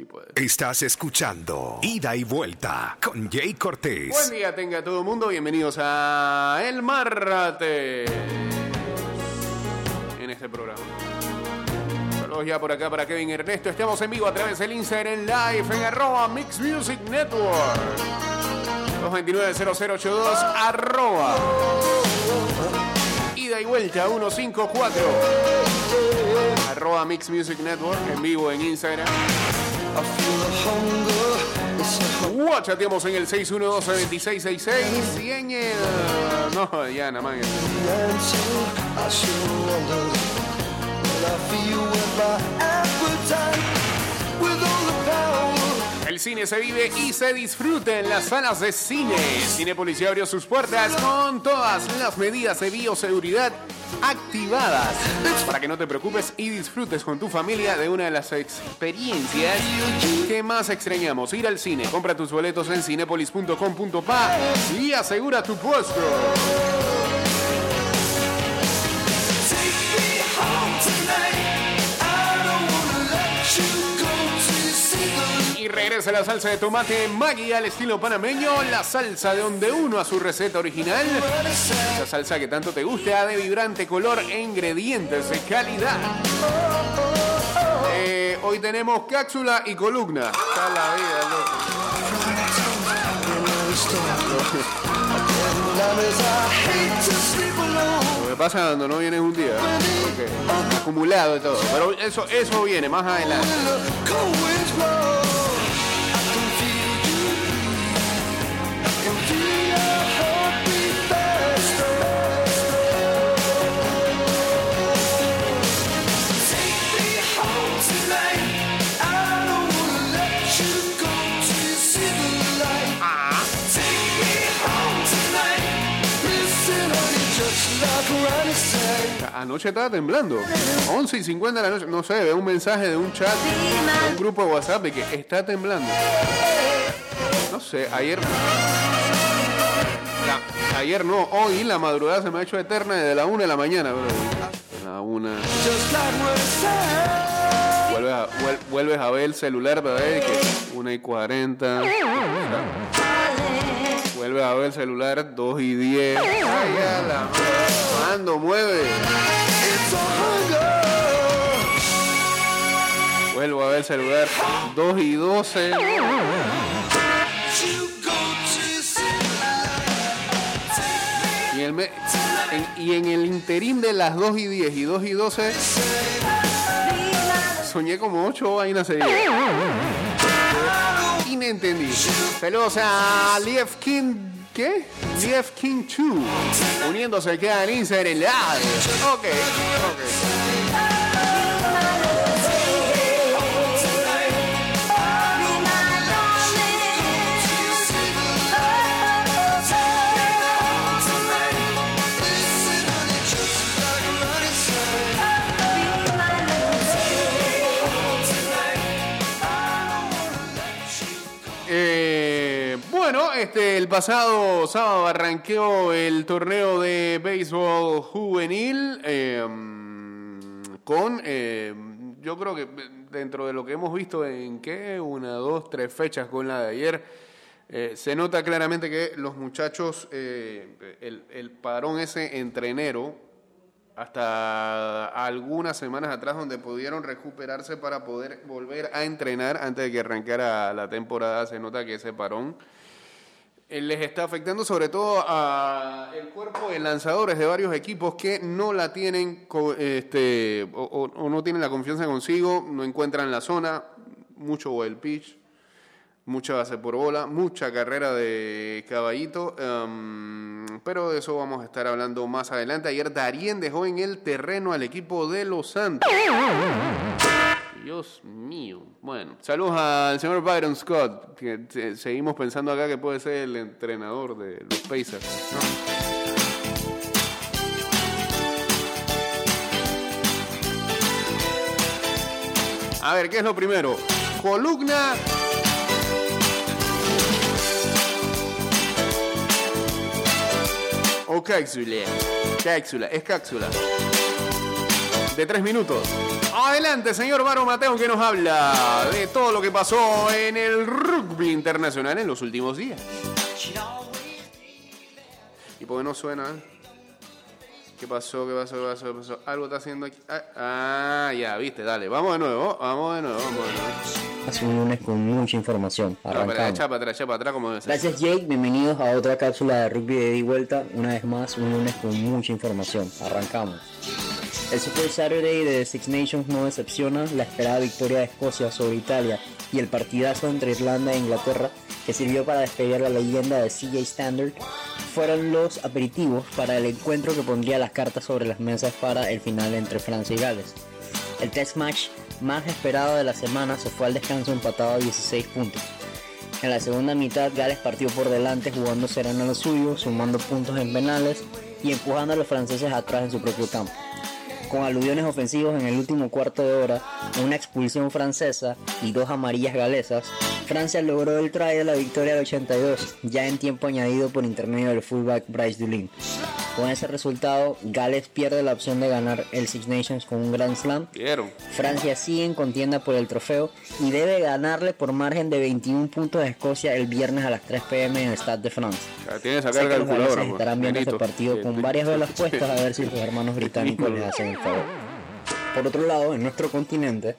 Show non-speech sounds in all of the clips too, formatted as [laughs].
Sí puede. Estás escuchando Ida y Vuelta con Jay Cortés. Buen día tenga todo el mundo, bienvenidos a El Marrate en este programa. Saludos ya por acá para Kevin Ernesto. Estamos en vivo a través del Instagram Live en arroba Mix Music Network. 229-0082 arroba. Ida y vuelta 154 arroba Mix Music Network en vivo en Instagram. Chateamos en el 612-2666 y el... No, ya nada más. Cine se vive y se disfruta en las salas de cine. Cine Policía abrió sus puertas con todas las medidas de bioseguridad activadas para que no te preocupes y disfrutes con tu familia de una de las experiencias que más extrañamos. Ir al cine. Compra tus boletos en cinepolis.com.pa y asegura tu puesto. Y regresa la salsa de tomate Maggi al estilo panameño, la salsa de donde uno a su receta original. Esa salsa que tanto te gusta, de vibrante color e ingredientes de calidad. Eh, hoy tenemos cápsula y columna. Está la vida, loco. Pasa cuando no vienes un día, porque acumulado y todo. Pero eso, eso viene más adelante. Anoche estaba temblando. 11 y 50 de la noche. No sé, veo un mensaje de un chat, de un grupo de WhatsApp de que está temblando. No sé, ayer. la- ayer no, hoy la madrugada se me ha hecho eterna desde la 1 de la mañana, bro. La 1. Vuelves a, vuel- vuelves a ver el celular para ver que 1 y 40. Vuelves a ver el celular 2 y 10. Ay, ya la. Mando, mueve. Vuelvo a ver el celular 2 y 12. Y, el me- en, y en el interín de las 2 y 10 y 2 y 12, soñé como 8 vainas seguidas. Inentendible. Saludos a Lief King. ¿Qué? Lief King 2. Uniéndose queda en Instagram Live. Ok, ok. Este, el pasado sábado arranqueó el torneo de béisbol juvenil eh, con, eh, yo creo que dentro de lo que hemos visto en qué, una, dos, tres fechas con la de ayer, eh, se nota claramente que los muchachos, eh, el, el parón ese entre enero hasta algunas semanas atrás donde pudieron recuperarse para poder volver a entrenar antes de que arrancara la temporada. Se nota que ese parón les está afectando sobre todo a el cuerpo de lanzadores de varios equipos que no la tienen este, o no tienen la confianza consigo, no encuentran la zona, mucho wild pitch, mucha base por bola, mucha carrera de caballito, em, pero de eso vamos a estar hablando más adelante. Ayer Darien dejó en el terreno al equipo de Los Santos. Dios mío. Bueno, saludos al señor Byron Scott, que seguimos pensando acá que puede ser el entrenador de los Pacers. A ver, ¿qué es lo primero? Columna o cápsula. Cápsula, es cápsula. De tres minutos. ¡Adelante! señor Baro Mateo, que nos habla de todo lo que pasó en el rugby internacional en los últimos días. ¿Y por qué no suena? ¿Qué pasó? ¿Qué pasó? ¿Qué pasó? ¿Qué pasó? Algo está haciendo aquí. Ah, ah, ya, viste, dale. Vamos de nuevo, vamos de nuevo, vamos de nuevo. Hace un lunes con mucha información. No, Arrancamos. echa para atrás, echa para atrás, como debe ser. Gracias Jake, bienvenidos a otra cápsula de rugby de y vuelta. Una vez más, un lunes con mucha información. Arrancamos. El Super Saturday de Six Nations no decepciona la esperada victoria de Escocia sobre Italia y el partidazo entre Irlanda e Inglaterra que sirvió para despedir la leyenda de CJ Standard fueron los aperitivos para el encuentro que pondría las cartas sobre las mesas para el final entre Francia y Gales. El test match más esperado de la semana se fue al descanso empatado a 16 puntos. En la segunda mitad, Gales partió por delante jugando sereno a lo suyo, sumando puntos en penales y empujando a los franceses atrás en su propio campo. Con aludiones ofensivos en el último cuarto de hora, una expulsión francesa y dos amarillas galesas, Francia logró el try de la victoria del 82, ya en tiempo añadido por intermedio del fullback Bryce Dulin. Con ese resultado, Gales pierde la opción de ganar el Six Nations con un Grand Slam Vieron. Francia sigue en contienda por el trofeo y debe ganarle por margen de 21 puntos a Escocia el viernes a las 3 pm en el Stade de France. Tienes que Sé sacar que los galeses pues. estarán viendo este partido con varias velas puestas a ver si los hermanos británicos les hacen el favor. Por otro lado, en nuestro continente,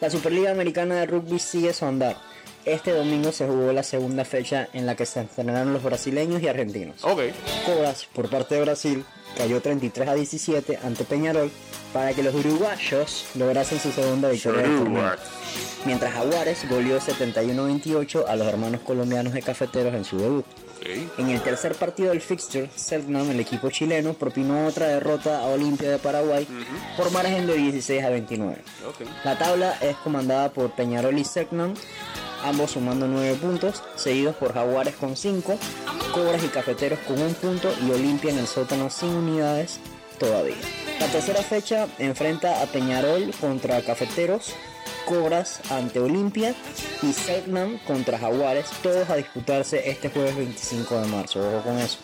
la Superliga Americana de Rugby sigue su andar. Este domingo se jugó la segunda fecha en la que se estrenaron los brasileños y argentinos. Ok. Cobras por parte de Brasil cayó 33 a 17 ante Peñarol para que los uruguayos lograsen su segunda victoria del torneo. Uruguay. Mientras Jaguares goleó 71-28 a los hermanos colombianos de cafeteros en su debut. En el tercer partido del fixture, Selknam, el equipo chileno, propinó otra derrota a Olimpia de Paraguay por margen de 16 a 29. Ok. La tabla es comandada por Peñarol y Selknam, ambos sumando 9 puntos, seguidos por Jaguares con 5, Cobras y Cafeteros con 1 punto y Olimpia en el sótano sin unidades todavía. La tercera fecha enfrenta a Peñarol contra Cafeteros, Cobras ante Olimpia y Selknam contra Jaguares, todos a disputarse este jueves 25 de marzo, ojo con eso.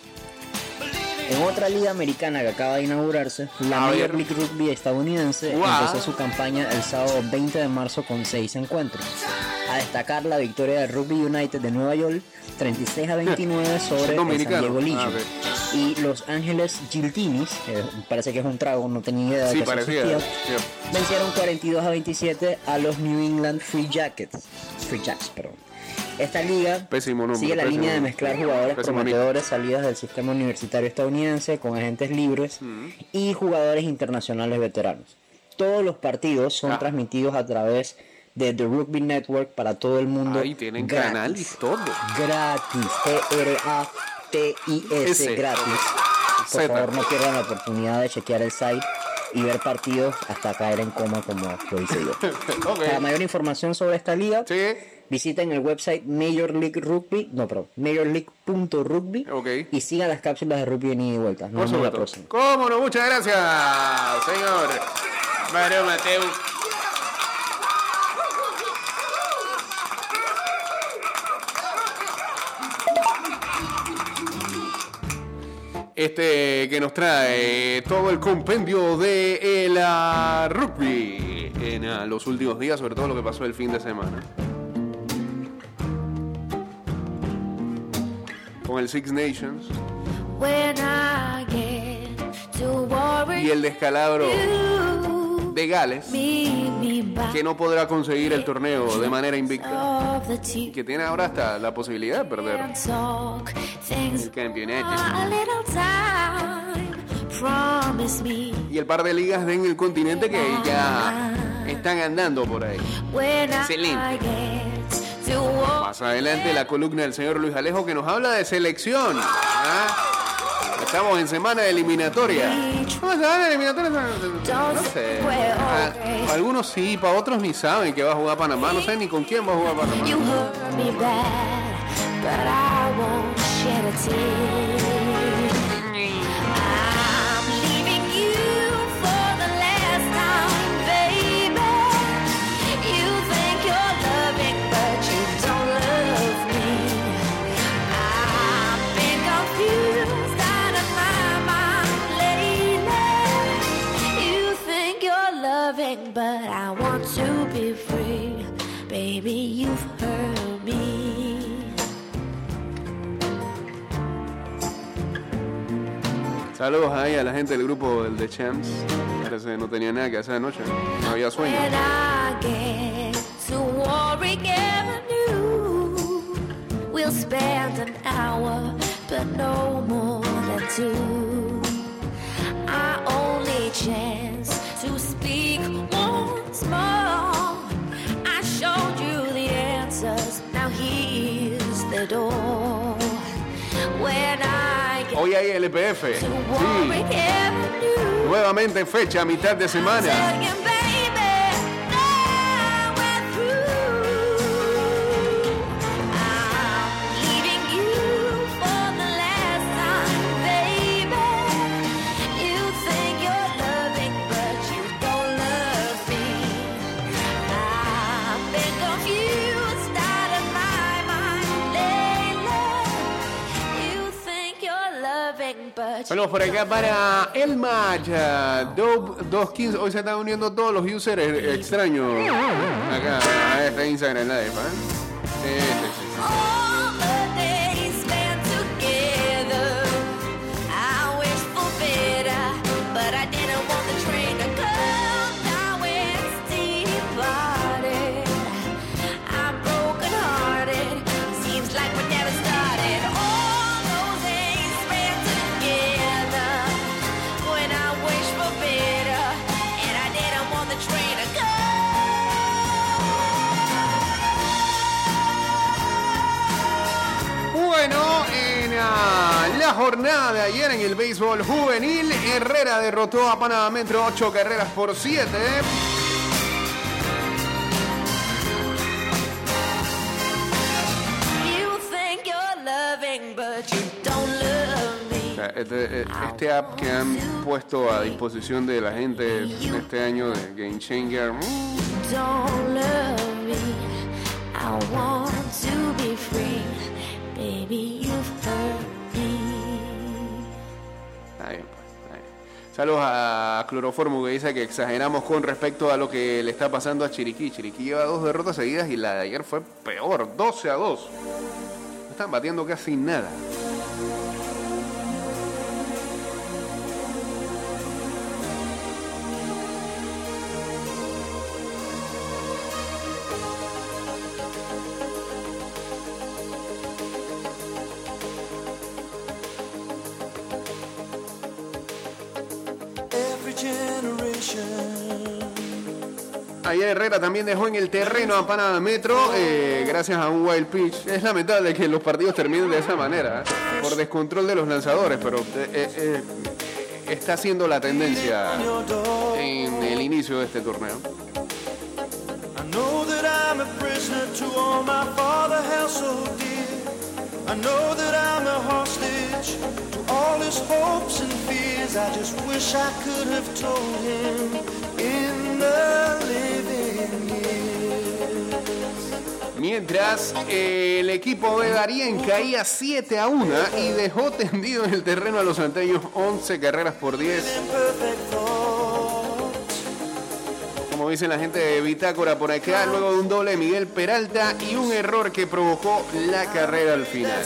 En otra liga americana que acaba de inaugurarse, la Major. League Rugby estadounidense empezó su campaña el sábado 20 de marzo con 6 encuentros. A destacar la victoria del Rugby United de Nueva York 36 a 29 sobre el San. Diego Legion. Ah. Y Los Ángeles Giltinis, que parece que es un trago, no tenía idea de Sí, que parecía. vencieron 42 a 27 a los New England Free Jackets. Free Jacks, perdón. Esta liga Pésimo nombre, sigue la pésimo línea de mezclar jugadores Pésimo prometedores salidas del sistema universitario estadounidense con agentes libres y jugadores internacionales veteranos. Todos los partidos son Ah. transmitidos a través de The Rugby Network para todo el mundo. Ahí tienen gratis. canal y todo. Gratis. G-R-A-T-I-S. S. Gratis. Por Z. favor, no pierdan la oportunidad de chequear el site y ver partidos hasta caer en coma como lo hice yo. [laughs] Para mayor información sobre esta liga, Sí. visiten el website Major League Rugby, no, perdón, majorleague.rugby Ok. y sigan las cápsulas de rugby en ida y vuelta. Nos vemos la próxima. ¿Cómo no? Muchas gracias, señor Mario Mateo. Este que nos trae todo el compendio de el ah, rugby en ah, los últimos días, sobre todo lo que pasó el fin de semana. Con el Six Nations. Y el descalabro de Gales. que no podrá conseguir el torneo de manera invicta. Que tiene ahora hasta la posibilidad de perder el campeonato. Y el par de ligas en el continente que ya están andando por ahí. Excelente. Más adelante la columna del señor Luis Alejo que nos habla de selección. ¿ah? Estamos en semana de eliminatoria. ¿Cómo se llama la eliminatoria? No sé. Ah, algunos sí, para otros ni saben que va a jugar Panamá. No saben ni con quién va a jugar Panamá. but I want to be free. Baby, you've hurt me. Saludos ahí a la gente del grupo Champs. Parece no tenía nada que hacer anoche. No había sueño. We'll spend an hour, but no more than two. Our only chance to speak once more. I showed you the answers, now here's the door. When I get Hoy hay LPF. Sí. Nuevamente fecha, mitad de semana. Bueno, por acá para el match. Dope 215. Hoy se están uniendo todos los users extraños. Acá a este Instagram Live. ¿eh? Sí. La jornada de ayer en el béisbol juvenil, Herrera derrotó a Panamá Metro 8 carreras por 7. You think you're loving, but you don't love me. Este, eh, este app que han puesto a disposición de la gente este año de Game Changer. mm, Don't love me. I want to be free. Baby, Saludos a Cloroformo que dice que exageramos con respecto a lo que le está pasando a Chiriquí. Chiriquí lleva dos derrotas seguidas y la de ayer fue peor, 12 a 2. No están batiendo casi nada. Herrera también dejó en el terreno a Panamá Metro eh, gracias a un wild pitch. Es lamentable que los partidos terminen de esa manera, ¿eh? por descontrol de los lanzadores, pero eh, está siendo la tendencia en el inicio de este torneo. I know that I'm a hostage Mientras eh, el equipo de Darien caía 7 a 1 y dejó [laughs] tendido en el terreno a los santeños 11 carreras por 10. Imperfect thoughts. Como dice la gente de Bitácora por acá, luego de un doble de Miguel Peralta y un error que provocó la carrera al final.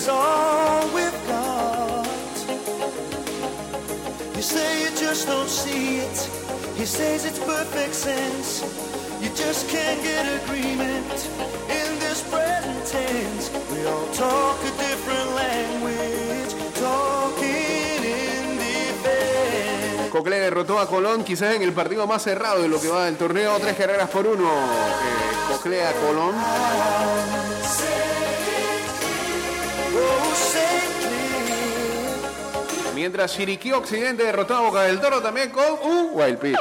You just can't get agreement Cocle derrotó a Colón quizás en el partido más cerrado de lo que va del torneo, tres carreras por uno. Eh, Cocle a Colón. Mientras Chiriquí Occidente derrotó a Boca del Toro también con un wild pitch.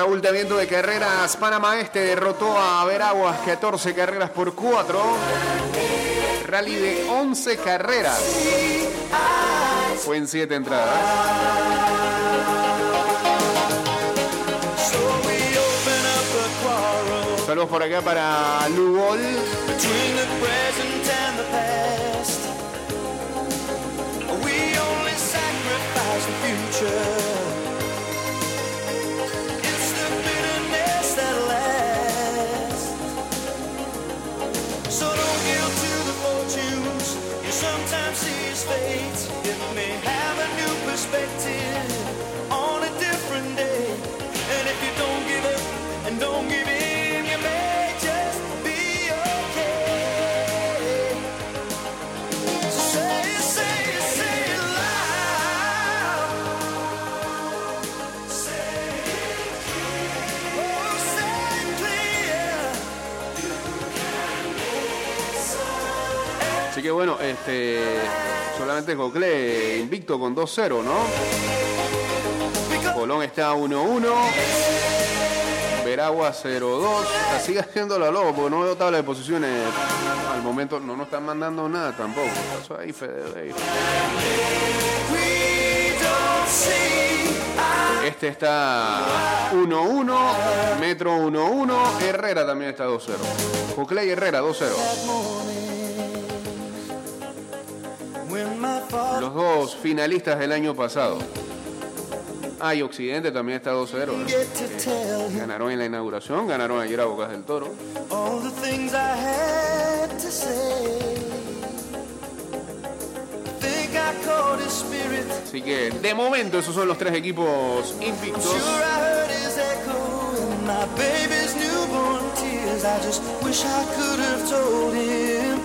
Late. Por abultamiento de carreras, Panamá Este derrotó a Veraguas 14 carreras por 4. Rally de 11 carreras. Fue en 7 entradas. Saludos por acá para Lugol. Este solamente Cocle invicto con 2-0, ¿no? Colón está 1-1. Veragua 0-2. Así haciendo la lobo, porque no veo tabla de posiciones al momento. No nos están mandando nada tampoco. Eso ahí, Fede, Este está 1-1. Metro 1-1. Herrera también está 2-0. Cocle y Herrera 2-0. Los dos finalistas del año pasado. Ah, y Occidente también está 2-0. ¿no? him Ganaron en la inauguración, ganaron ayer a Bocas del Toro. Así que de momento esos son los tres equipos invictos. Sure, I heard his echo in my baby's newborn tears. I just wish I could have told him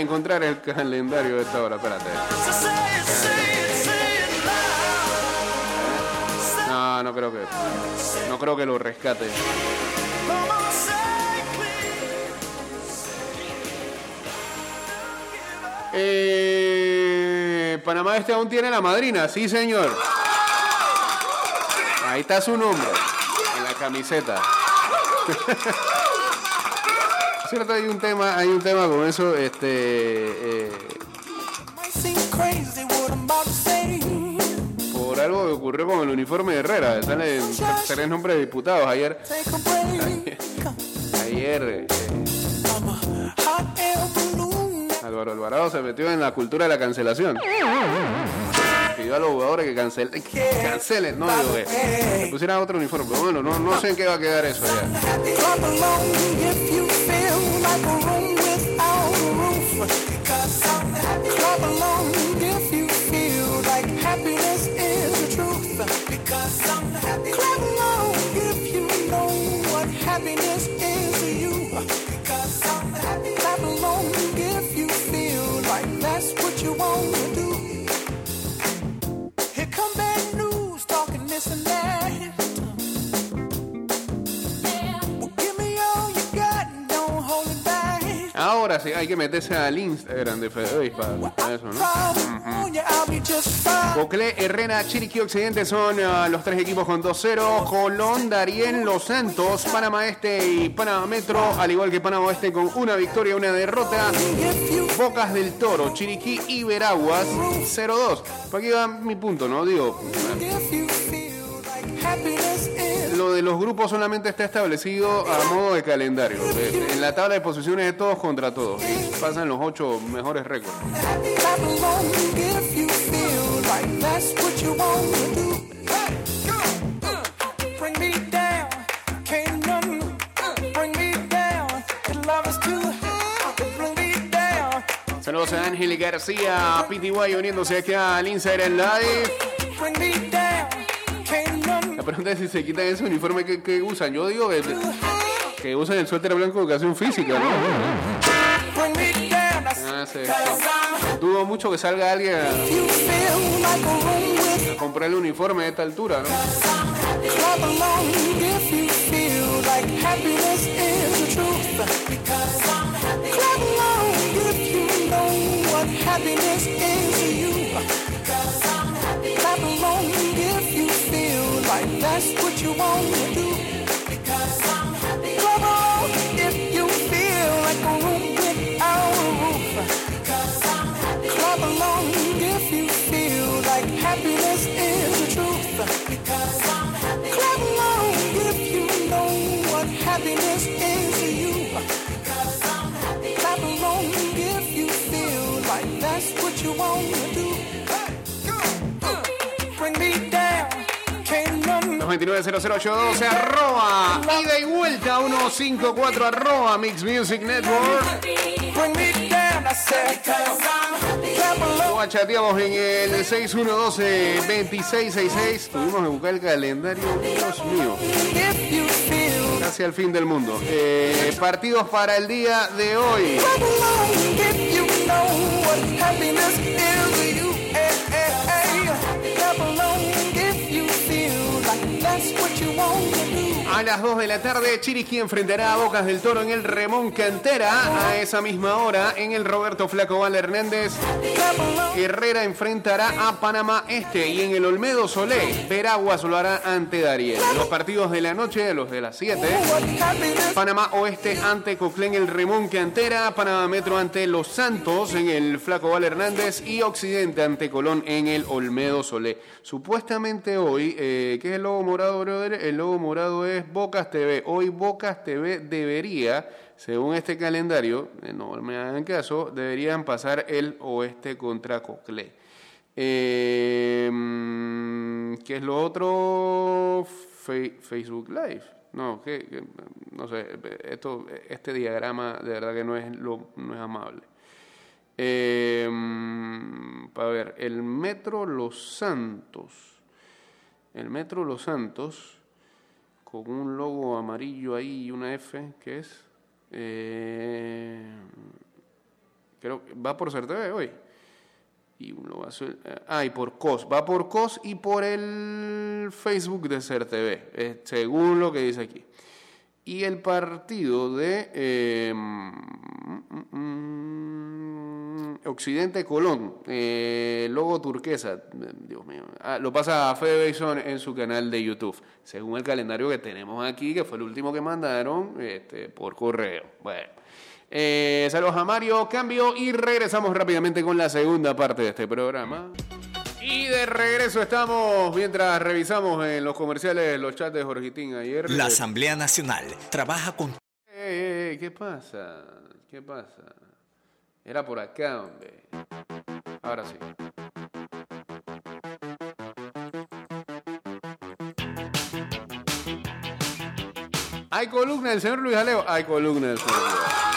encontrar el calendario de esta hora? Espérate. No, no creo que. No creo que lo rescate. Eh, Panamá Este aún tiene la madrina, sí señor. Ahí está su nombre, en la camiseta. [laughs] Cierto, hay un tema, hay un tema con eso, este, eh, por algo que ocurrió con el uniforme de Herrera. Salen tres nombres de diputados ayer. Take a break. Ayer eh. Álvaro Alvarado se metió en la cultura de la cancelación. Pidió a los jugadores que cancelen, que cancelen, no digo que pusieran otro uniforme. Pero bueno, no, no sé en qué va a quedar eso ya. Like a room without a roof. Because I'm happy. Clap along Ahora sí, hay que meterse al Instagram de Fede Beis para, para eso, ¿no? Fine. Cocle, Herrera, Chiriquí Occidente son ah, los tres equipos con 2-0. Colón, Darien, Los Santos, Panamá Este y Panamá Metro, al igual que Panamá Oeste con una victoria y una derrota. Bocas del Toro, Chiriquí y Veraguas 0-2. Por aquí va mi punto, ¿no? Digo, los grupos solamente está establecido a modo de calendario. Eh, En la tabla de posiciones de todos contra todos. Y pasan los ocho mejores récords. Saludos a Ángel García, PTY uniéndose aquí al Instagram Live. La pregunta es si se quitan ese uniforme que, que usan. Yo digo que, usan el suéter blanco de educación física, ¿no? Ah. Dudo mucho que salga alguien a, a comprar el uniforme a esta altura, ¿no? right. That's what you want to do. 229-0082, arroba ida y vuelta 154 arroba Mix Music Network. O chateamos en el 6112-2666. Tuvimos que buscar el calendario, Dios mío, casi al fin del mundo. Eh, partidos para el día de hoy. A las 2 de la tarde, Chiriquí enfrentará a Bocas del Toro en el Remón Cantera. A esa misma hora, en el Roberto Flaco Val Hernández. Herrera enfrentará a Panamá Este. Y en el Olmedo Solé, Veraguas lo hará ante Dariel. Los partidos de la noche, los de las 7. What happiness Panamá Oeste ante Coclén el Remón Cantera, Panamá Metro ante Los Santos en el Flaco Val Hernández y Occidente ante Colón en el Olmedo Solé. Supuestamente hoy, eh, ¿qué es el logo morado, brother? El logo morado es Bocas TV. Hoy Bocas TV debería, según este calendario, eh, no me hagan caso, deberían pasar el Oeste contra Coclé. Eh, mm, ¿Qué es lo otro? Facebook Live. No, que, no sé, esto, este diagrama de verdad que no es, lo, no es amable. Eh, para ver, el Metro Los Santos. El Metro Los Santos, con un logo amarillo ahí y una F, ¿qué es? Eh, creo que va por CERTV hoy. Y un logo azul. Ah, y por COS. Va por COS y por el Facebook de CERTV, eh, según lo que dice aquí. Y el partido de eh, mm, mm, Occidente Colón, eh, logo turquesa, eh, Dios mío, Ah, lo pasa a Fede Bison en su canal de YouTube, según el calendario que tenemos aquí, que fue el último que mandaron este, por correo. Bueno, eh, saludos a Mario, cambio y regresamos rápidamente con la segunda parte de este programa. Y de regreso estamos mientras revisamos en los comerciales los chats de Jorgitín ayer. La Asamblea Nacional trabaja con Ey, ey, ey, ¿qué pasa? ¿Qué pasa? Era por acá, hombre. Ahora sí. ¿Hay columna del señor Luis Alejo? Hay columna del señor Luis Alejo.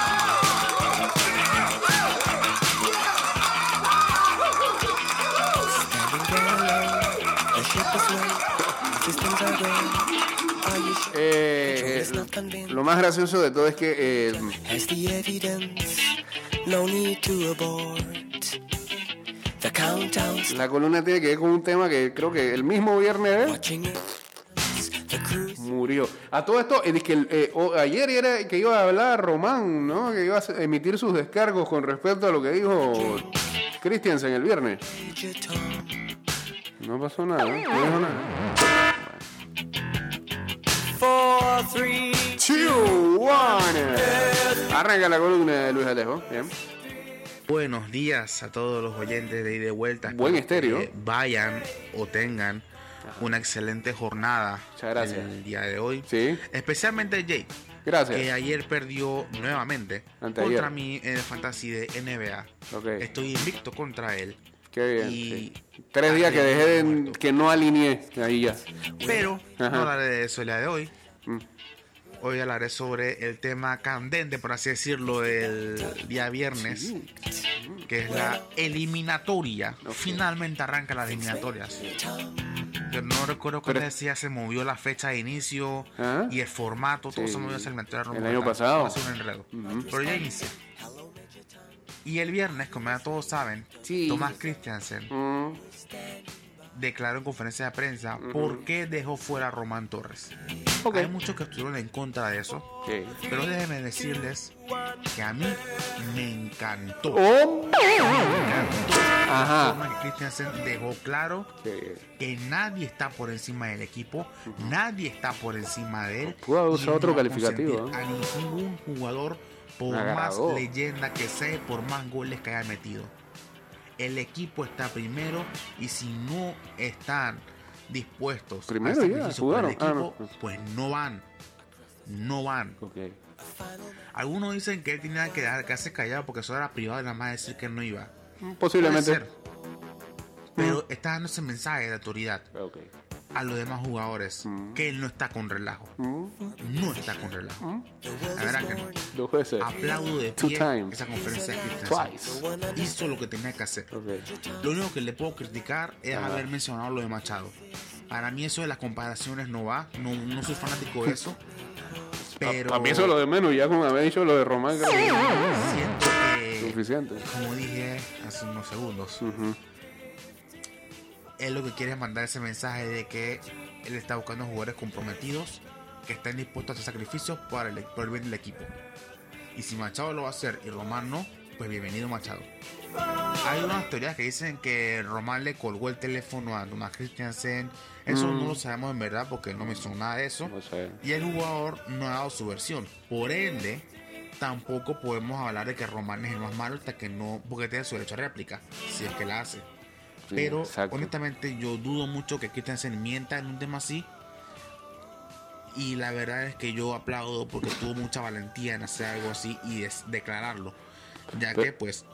Eh, eh, lo más gracioso de todo es que eh, no need to abort. The countdown's la columna tiene que ver con un tema que creo que el mismo viernes ¿eh? murió. A todo esto, es que eh, ayer era que iba a hablar Román, ¿no? Que iba a emitir sus descargos con respecto a lo que dijo Christiansen el viernes. No pasó nada, ¿eh? no dijo nada. Four, three, Two, one. Arranca la columna de Luis Alejo. Bien. Buenos días a todos los oyentes de ida y de vuelta. Buen estéreo. que Vayan o tengan una excelente jornada Muchas gracias. el día de hoy. Sí. Especialmente Jake, Gracias. que ayer perdió nuevamente Anteayer. contra mí en el fantasy de NBA. Ok. Estoy invicto contra él. Qué bien. Y- sí. Tres días que dejé de, que no alineé. Ahí ya. Pero Ajá. no hablaré de eso el día de hoy. Hoy hablaré sobre el tema candente, por así decirlo, del día viernes, que es la eliminatoria. Finalmente arranca las eliminatorias. Yo no recuerdo cuándo decía se movió la fecha de inicio ¿Ah? y el formato, todo Sí. se movió a esa eliminatoria. El año pasado. ser un enredo. Pero ya inicié. Y el viernes, como ya todos saben, Sí. Tomás Christiansen Mm, declaró en conferencia de prensa por qué dejó fuera a Román Torres. Hay muchos que estuvieron en contra de eso, pero déjenme decirles que a mí me encantó. Oh, Me encantó la Ajá. forma que Christiansen dejó claro que- que nadie está por encima del equipo, nadie está por encima de él. Pudo haber y usado otro calificativo, A ningún jugador, por más leyenda que sea, y por más goles que haya metido. El equipo está primero y si no están dispuestos Primero al ya, sacrificio por el jugaron. Ah, equipo, no. pues no van. No van. ok. Algunos dicen que él tenía que dejar quedarse callado porque eso era privado y nada más decir que no iba. Posiblemente. Ser. Pero está dando ese mensaje de autoridad Ok. A los demás jugadores que él no está con relajo. Mm, No está con relajo. La verdad que no. Dos veces. Aplaudo de pie esa conferencia de Christensen. Twice. Hizo lo que tenía que hacer. Ok. Lo único que le puedo criticar es haber mencionado lo de Machado. Para mí eso de las comparaciones no va. No, no soy fanático de eso. [laughs] Pero Para mí eso es lo de menos. Ya con haber dicho lo de Román, creo que siento que, suficiente. como dije hace unos segundos, Ujú. Él lo que quiere es mandar ese mensaje de que él está buscando jugadores comprometidos que estén dispuestos a hacer sacrificios por el, por el bien del equipo. Y si Machado lo va a hacer y Román no, pues bienvenido Machado. Hay unas teorías que dicen que Román le colgó el teléfono a Thomas Christiansen. Eso no lo sabemos en verdad porque no me son nada de eso. No sé. Y el jugador no ha dado su versión. Por ende, tampoco podemos hablar de que Román es el más malo hasta que no, porque tiene su derecho a réplica, si es que la hace. Sí, Pero exacto. honestamente yo dudo mucho que Christensen mienta en un tema así. Y la verdad es que yo aplaudo porque tuvo mucha valentía en hacer algo así y des- declararlo. Ya Pe- que pues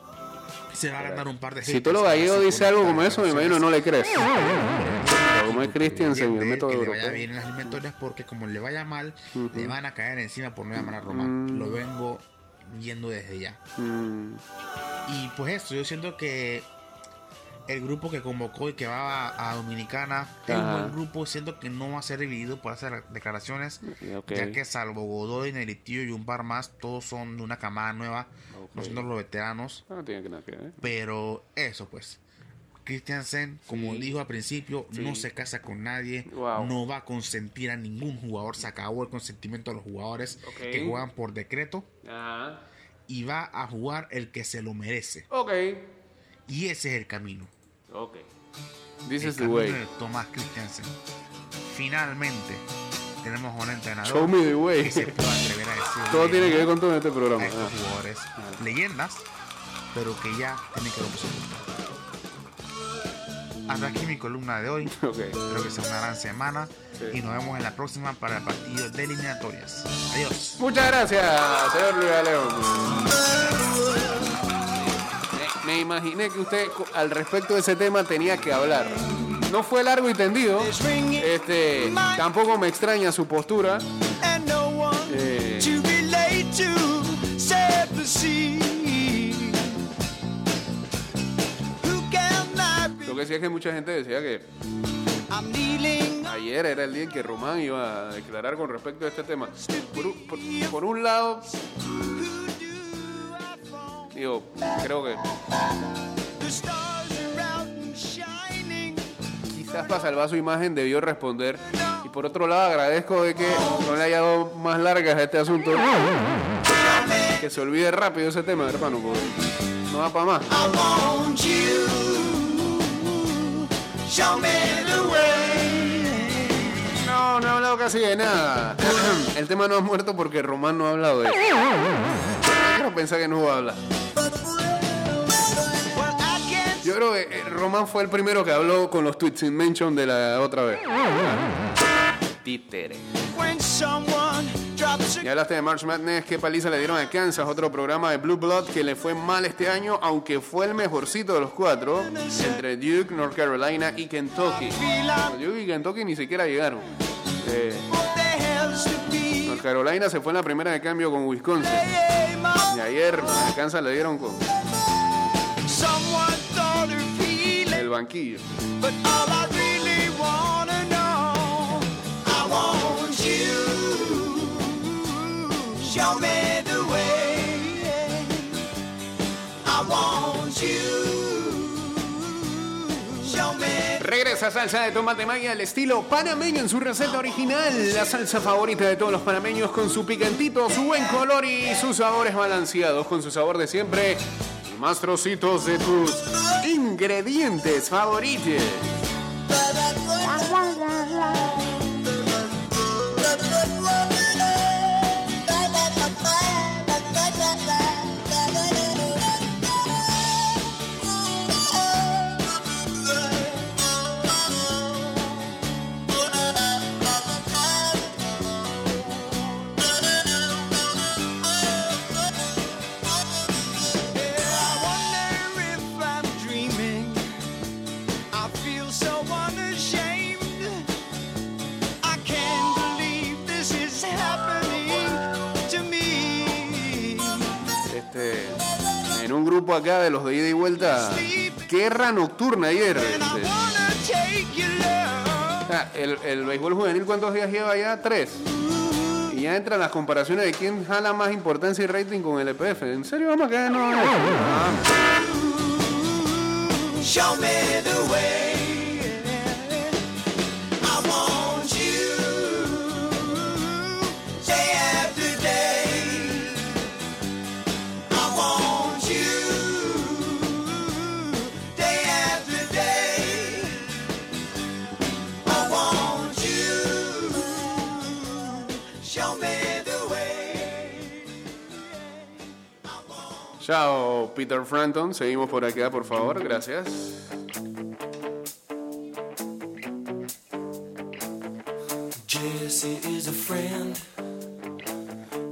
se va a ganar un par de Si tú lo gallego dice algo como eso, me imagino no le crees. Pero como es Christiansen, el método que le vaya bien en las eliminatorias porque como le vaya mal, Ujú. le van a caer encima por no llamar a Román. Mm. Lo vengo viendo desde ya. Mm, Y pues eso, yo siento que el grupo que convocó y que va a, a Dominicana es un buen grupo, siento que no va a ser dividido por hacer declaraciones, ok. ya que salvo Godoy, Neritillo y un par más, todos son de una camada nueva, no son los veteranos, No tiene que nada que ver. pero eso pues. Christiansen, como Sí. dijo al principio, no se casa con nadie, Wow. no va a consentir a ningún jugador, se acabó el consentimiento de los jugadores que juegan por decreto Ajá. y va a jugar el que se lo merece. Y ese es el camino. Ok. This el is the way. de Tomás Christensen. Finalmente tenemos un entrenador Show me the que way. se puede atrever a decir Todo tiene que ver con todo en este a programa. estos Ah. jugadores leyendas, pero que ya tienen que romper su punto. Hasta aquí mi columna de hoy. [laughs] Ok. Espero que sea una gran semana Sí. y nos vemos en la próxima para el partido de eliminatorias. Adiós. Muchas gracias, señor Luis León. Me, imaginé que usted al respecto de ese tema tenía que hablar. No fue largo y tendido. Este, tampoco me extraña su postura. Eh, lo que sí es que mucha gente decía que ayer era el día en que Román iba a declarar con respecto a este tema. Por, un- por- por un lado, digo, creo que quizás para salvar su imagen debió responder. Y por otro lado, agradezco de que no le haya dado más largas a este asunto. Que se olvide rápido ese tema, hermano, porque no va para más. No, no he hablado casi de nada. [clears throat] El tema no ha muerto porque Román no ha hablado de eso. Quiero pensar que no va a hablar. Yo creo que eh, Román fue el primero que habló con los tweets in mention de la otra vez. Títere. Ya hablaste de March Madness, qué paliza le dieron a Kansas, otro programa de Blue Blood que le fue mal este año, aunque fue el mejorcito de los cuatro, entre Duke, North Carolina y Kentucky. Duke y Kentucky ni siquiera llegaron. Eh, Carolina se fue en la primera de cambio con Wisconsin. Y ayer a Kansas le dieron con el banquillo. Show me the way. I want you. Show me. Regresamos Esa salsa de tomate magia al estilo panameño en su receta original. La salsa favorita de todos los panameños con su picantito, su buen color y sus sabores balanceados con su sabor de siempre. Y más trocitos de tus ingredientes favoritos. Grupo acá de los de ida y vuelta, guerra nocturna ayer. Sea, el, el béisbol juvenil, ¿cuántos días lleva ya? Tres. Y ya entran las comparaciones de quién jala más importancia y rating con el EPF. ¿En serio vamos a quedar? No. Ah. Chao, Peter Frampton. Seguimos por acá, por favor. Gracias. Jesse is a friend.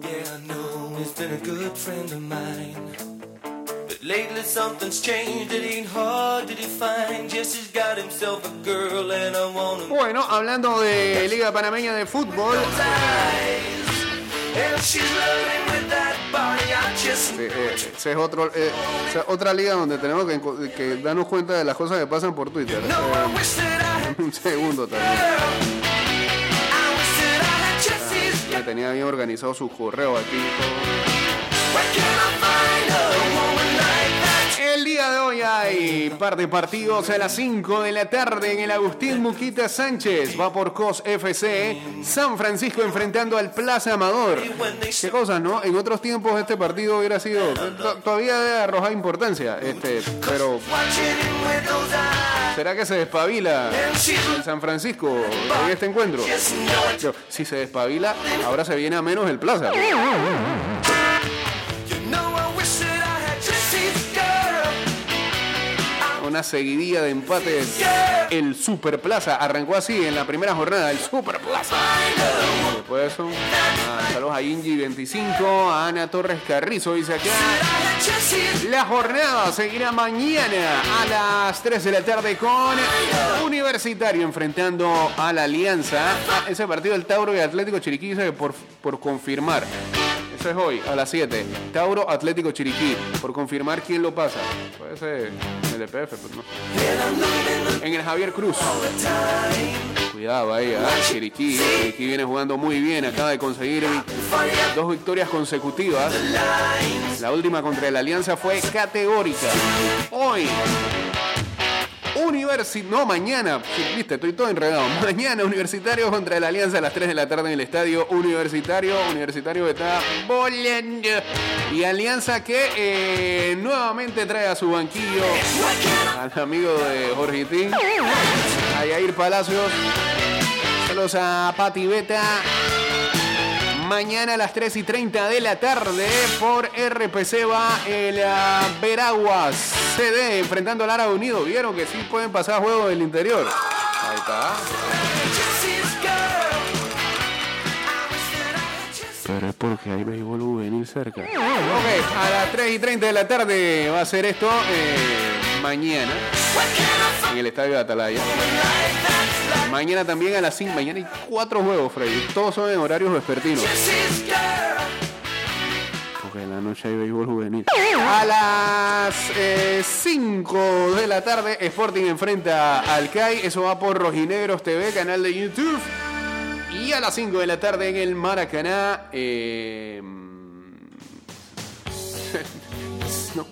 Yeah, I know he's been a good friend of mine. But lately something's changed. It ain't hard to define. Jesse's got himself a girl, and I want him. Bueno, hablando de Liga Panameña de Fútbol, And she's loving eh, eh, esa es otro, eh, esa es otra liga donde tenemos que, darnos cuenta de las cosas que pasan por Twitter. had. Un segundo también. Ya tenía bien organizado su correo aquí. Where par de partidos a las 5 de la tarde en el Agustín Muquita Sánchez. Va por COS FC. San Francisco enfrentando al Plaza Amador. Qué cosas, ¿no? En otros tiempos este partido hubiera sido. to- Todavía debe arrojar importancia. Este, pero. ¿será que se despabila San Francisco en este encuentro? Si se despabila, ahora se viene a menos el Plaza. Una seguidilla de empates. El Super Plaza arrancó así en la primera jornada. El Super Plaza. Después de eso, ah, saludos a Ingi 25, a Ana Torres Carrizo, dice acá. La jornada seguirá mañana a las 3 de la tarde con Universitario enfrentando a la Alianza. Ah, ese partido del Tauro y Atlético Chiriquí dice por, por confirmar. Eso es hoy, a las 7. Tauro Atlético Chiriquí. Por confirmar quién lo pasa. Puede ser el EPF, En el Javier Cruz. Cuidado ahí, ¿ah? Chiriquí. Chiriquí viene jugando muy bien. Acaba de conseguir dos victorias consecutivas. La última contra la Alianza fue categórica. Hoy. Universi no, mañana, viste, estoy todo enredado. [laughs] Mañana Universitario contra la Alianza a las 3 de la tarde en el estadio Universitario. Universitario está volando. Y Alianza que eh, nuevamente trae a su banquillo al amigo de Jorge Tín, a Yair Palacios. Saludos a Pati Beta. Mañana a las 3 y 30 de la tarde por RPC va el ah, Veraguas CD enfrentando al Árabe Unido. Vieron que sí pueden pasar juegos del interior. Ahí está. Pero es porque hay béisbol juvenil cerca. Ok, a las 3 y 30 de la tarde va a ser esto eh, mañana en el estadio de Atalaya. Mañana también a las 5. Mañana hay cuatro juegos, Freddy. Todos son en horarios vespertinos. Porque en la noche hay béisbol juvenil. A las 5 de la tarde, Sporting enfrenta al CAI. Eso va por Rojinegros TV, canal de YouTube. Y a las 5 de la tarde en el Maracaná. eh, [laughs] no.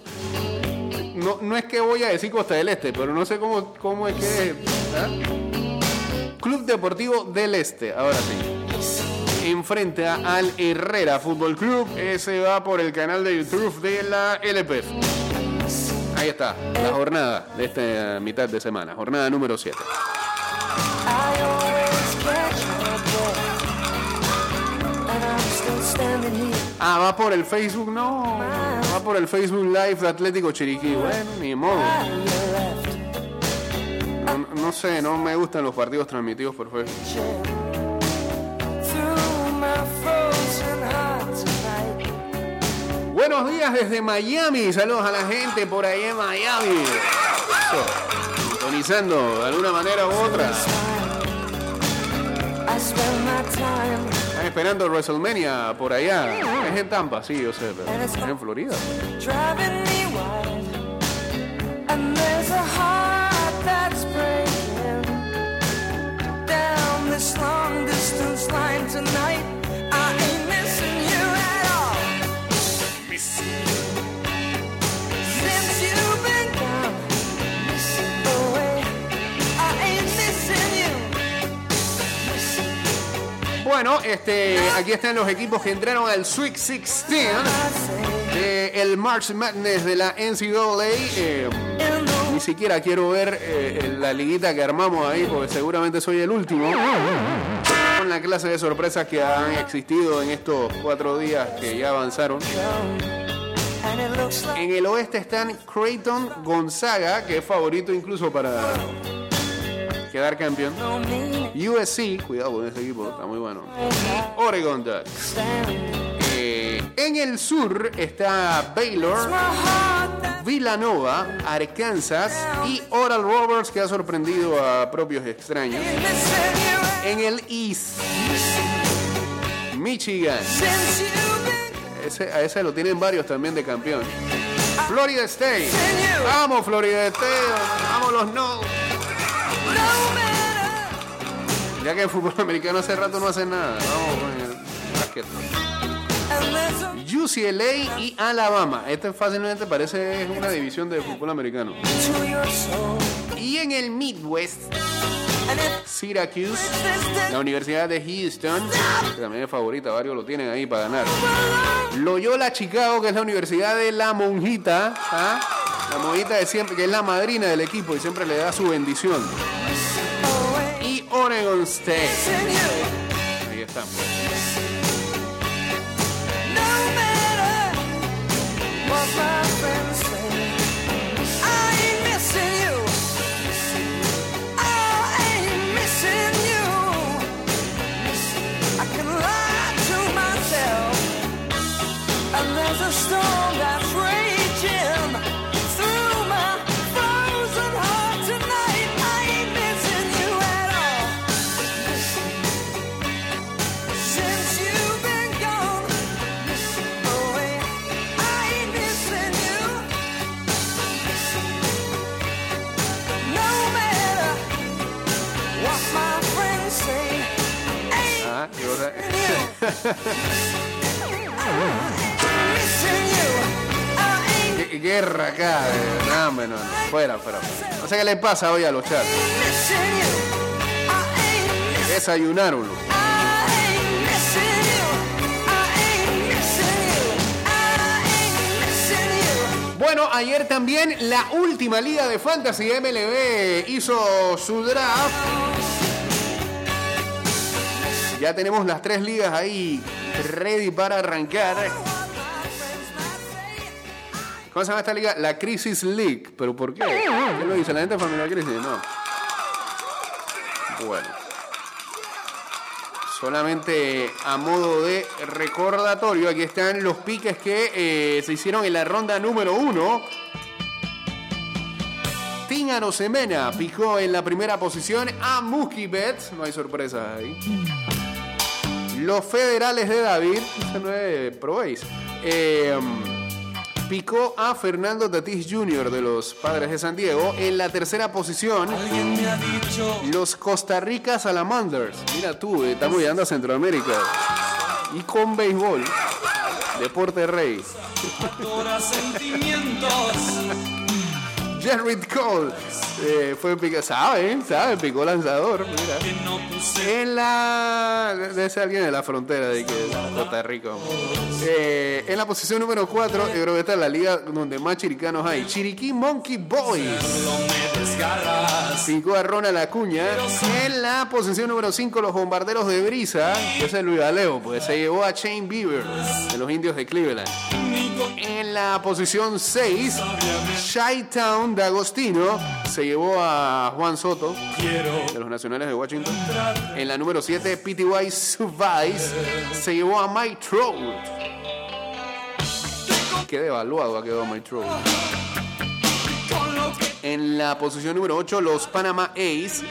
no, es que voy a decir Costa del Este, pero no sé cómo, cómo es que. ¿ah? Club Deportivo del Este, ahora sí. Enfrenta al Herrera Fútbol Club. Ese va por el canal de YouTube de la LPF. Ahí está, la jornada de esta mitad de semana, jornada número 7. Ah, va por el Facebook, no. Va por el Facebook Live de Atlético Chiriquí. Bueno, ni modo. No, no sé, no me gustan los partidos transmitidos por Facebook. Buenos días desde Miami. Saludos a la gente por ahí en Miami. Sintonizando de alguna manera u otra. Están esperando WrestleMania por allá. Es en Tampa, sí, yo sé, pero es en Florida. this long distance line tonight. Bueno, este, aquí están los equipos que entraron al Sweet 16 de el March Madness de la NCAA. Eh, ni siquiera quiero ver eh, la liguita que armamos ahí, porque seguramente soy el último. Con la clase de sorpresas que han existido en estos cuatro días que ya avanzaron. En el oeste están Creighton Gonzaga, que es favorito incluso para quedar campeón. USC, cuidado con ese equipo, está muy bueno. Oregon Ducks. Eh, en el sur está Baylor, Villanova, Arkansas y Oral Roberts, que ha sorprendido a propios extraños. En el East, Michigan. Ese- a ese lo tienen varios también de campeón. Florida State. Vamos, Florida State. Vamos, los no. Ya que el fútbol [laughs] americano hace rato no hace nada. Vamos con el básquet. UCLA y Alabama. Este fácilmente parece una división de fútbol americano. Y en el Midwest, Syracuse, la Universidad de Houston, que también es favorita, varios lo tienen ahí para ganar. Loyola Chicago, que es la Universidad de la monjita, ¿ah? La monjita de siempre, que es la madrina del equipo y siempre le da su bendición. Y Oregon State. Ahí están. no matter what guerra acá. No, no. Fuera, fuera. No sé qué le pasa hoy a los chats. Desayunaron. Bueno, ayer también la última liga de Fantasy MLB hizo su draft. Ya tenemos las tres ligas ahí ready para arrancar. ¿Cómo se llama esta liga? La Crisis League. ¿Pero por qué? ¿Qué lo dice? ¿La gente Crisis? No. Bueno. Solamente a modo de recordatorio, aquí están los piques que eh, se hicieron en la ronda número uno. Tíngano Semena picó en la primera posición a Mookie Betts. No hay sorpresas ahí. Los federales de David, ese no es Pro Base, eh, picó a Fernando Tatís Jr. de los Padres de San Diego en la tercera posición. Alguien me ha dicho Los Costa Rica Salamanders. Mira tú, eh, estamos llegando a Centroamérica. Y con béisbol. Deporte rey. Jared Cole eh, fue pica, sabe, sabe, picó lanzador. Mira. En la. Debe alguien de la frontera de que Costa Rica. Eh, en la posición número 4, yo creo que esta es la liga donde más chiricanos hay. Chiriquí Monkey Boys. Picó a Ronald Acuña. En la posición número 5, los bombarderos de Brisa. que es Luis Alejo, pues se llevó a Shane Bieber de los indios de Cleveland. En la posición 6, Shy Town de Agostino se llevó a Juan Soto de los Nacionales de Washington. En la número 7, PTY Subvice se llevó a Mike Trout. Qué devaluado ha quedado Mike Trout. En la posición número 8, los Panama Ace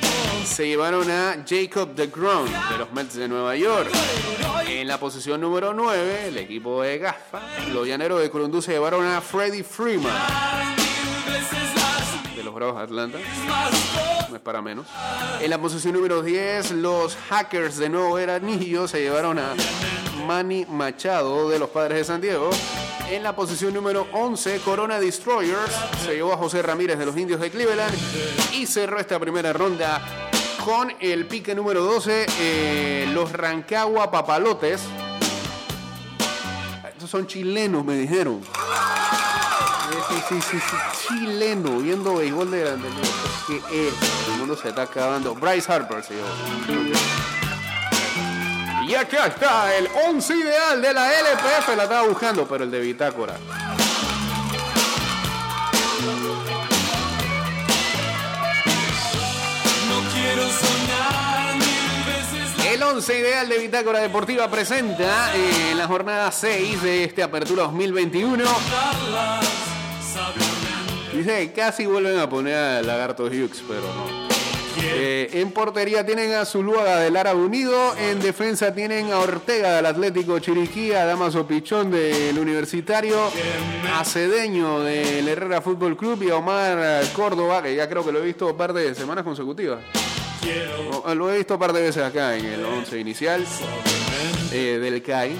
se llevaron a Jacob DeGrom de los Mets de Nueva York. En la posición número 9, el equipo de Gafa, los Llaneros de Corundú se llevaron a Freddie Freeman Bravos Atlanta. No es para menos. En la posición número 10, los Hackers de Nuevo Veranillo se llevaron a Manny Machado de los Padres de San Diego. En la posición número 11, Corona Destroyers se llevó a José Ramírez de los Indios de Cleveland y cerró esta primera ronda con el pique número 12, eh, los Rancagua Papalotes. Estos son chilenos, me dijeron. Sí, sí, sí, chileno, viendo béisbol de grande. Que es, el mundo se está acabando. Bryce Harper se llevó. Y acá está el 11 ideal de la LPF, la estaba buscando, pero el de Bitácora. El 11 ideal de Bitácora Deportiva presenta eh, en la jornada 6 de este Apertura 2021. Dice que casi vuelven a poner a Lagarto Hughes, pero no. Eh, en portería tienen a Zuluaga del Árabe Unido. En defensa tienen a Ortega del Atlético Chiriquí, a Damaso Pichón del Universitario, a Cedeño del Herrera Fútbol Club y a Omar Córdoba, que ya creo que lo he visto un par de semanas consecutivas. O- Lo he visto un par de veces acá en el 11 inicial eh, del CAI.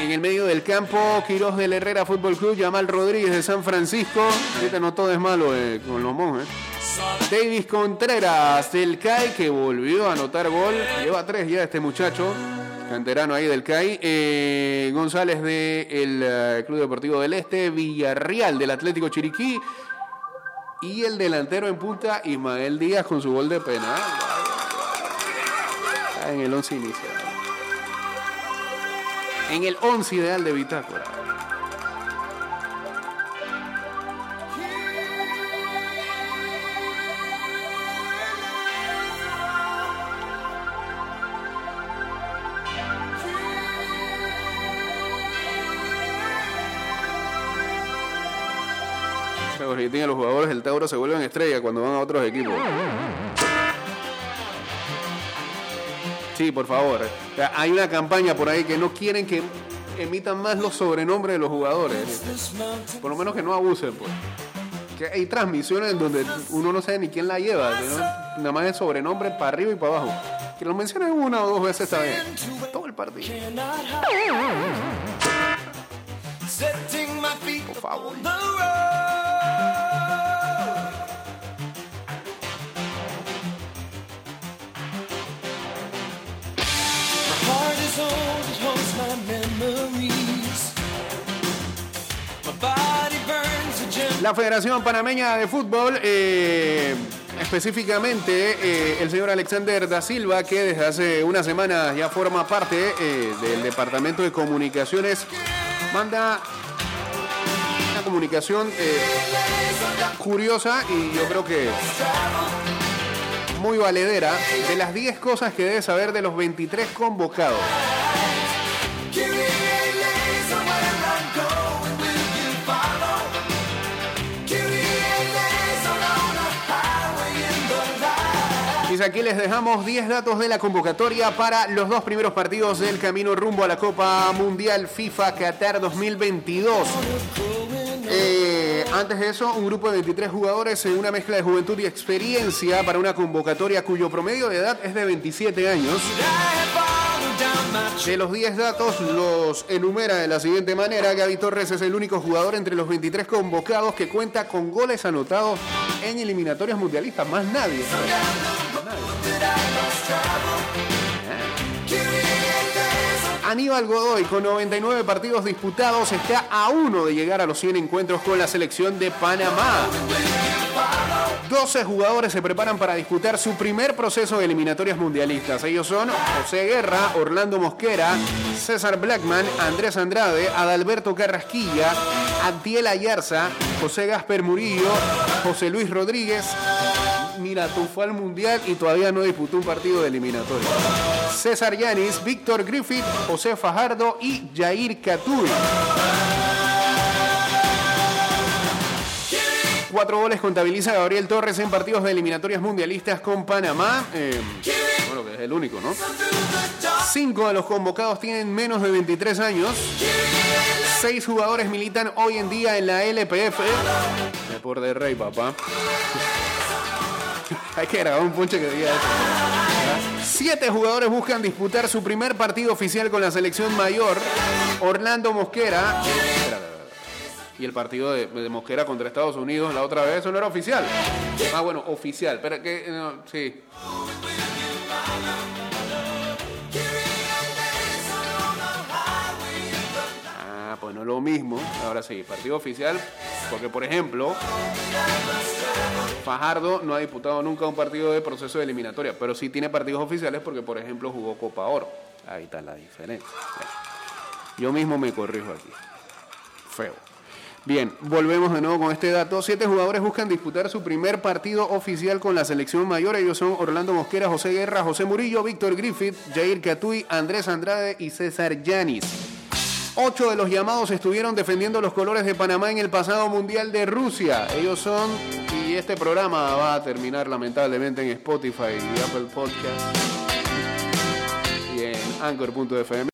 En el medio del campo, Quirós del Herrera Fútbol Club, Yamal Rodríguez de San Francisco. Este no todo es malo eh, con los monjes. Davis Contreras del CAI, que volvió a anotar gol. Lleva tres ya este muchacho, canterano ahí del CAI. Eh, González del Club Deportivo del Este, Villarreal del Atlético Chiriquí. Y el delantero en punta, Ismael Díaz, con su gol de penal. En el 11 inicial. En el 11 ideal de Bitácora. Los jugadores del Tauro se vuelven estrellas cuando van a otros equipos. Sí, por favor. Hay una campaña por ahí que no quieren que emitan más los sobrenombres de los jugadores. Por lo menos que no abusen, pues. Que hay transmisiones donde uno no sabe ni quién la lleva. Nada más es sobrenombre para arriba y para abajo. Que lo mencionen una o dos veces está bien. Todo el partido. Por favor. La Federación Panameña de Fútbol, eh, específicamente eh, el señor Alexander da Silva, que desde hace unas semanas ya forma parte eh, del Departamento de Comunicaciones, manda una comunicación curiosa y yo creo que muy valedera de las 10 cosas que debes saber de los 23 convocados. Aquí les dejamos 10 datos de la convocatoria para los dos primeros partidos del camino rumbo a la Copa Mundial FIFA Qatar 2022. Eh, antes de eso, un grupo de 23 jugadores en una mezcla de juventud y experiencia para una convocatoria cuyo promedio de edad es de 27 años. De los 10 datos los enumera de la siguiente manera. Gaby Torres es el único jugador entre los 23 convocados que cuenta con goles anotados en eliminatorias mundialistas. Más nadie. Nadie. Aníbal Godoy, con 99 partidos disputados, está a uno de llegar a los 100 encuentros con la selección de Panamá. 12 jugadores se preparan para disputar su primer proceso de eliminatorias mundialistas. Ellos son José Guerra, Orlando Mosquera, César Blackman, Andrés Andrade, Adalberto Carrasquilla, Antiel Ayarza, José Gasper Murillo, José Luis Rodríguez. Mira, al mundial y todavía no disputó un partido de eliminatoria. César Yanis, Víctor Griffith, José Fajardo y Jair Catuy. Cuatro goles contabiliza Gabriel Torres en partidos de eliminatorias mundialistas con Panamá. Eh, bueno, que es el único, ¿no? Cinco de los convocados tienen menos de 23 años. Seis jugadores militan hoy en día en la LPF. De Rey, papá. [laughs] Hay que grabar un ponche que diga eso. Siete jugadores buscan disputar su primer partido oficial con la selección mayor. Orlando Mosquera. Y el partido de, Mosquera contra Estados Unidos la otra vez, eso no era oficial. Ah, bueno, oficial. Pero que, sí. Pues no lo mismo. Ahora sí, partido oficial. Porque, por ejemplo, Fajardo no ha disputado nunca un partido de proceso de eliminatoria, pero sí tiene partidos oficiales porque, por ejemplo, jugó Copa Oro. Ahí está la diferencia. Yo mismo me corrijo aquí. Feo. Bien, volvemos de nuevo con este dato. Siete jugadores buscan disputar su primer partido oficial con la selección mayor. Ellos son Orlando Mosquera, José Guerra, José Murillo, Víctor Griffith, Jair Catuy, Andrés Andrade y César Yanis. Ocho de los llamados estuvieron defendiendo los colores de Panamá en el pasado Mundial de Rusia. Ellos son, y este programa va a terminar lamentablemente en Spotify y Apple Podcast y en Anchor.fm.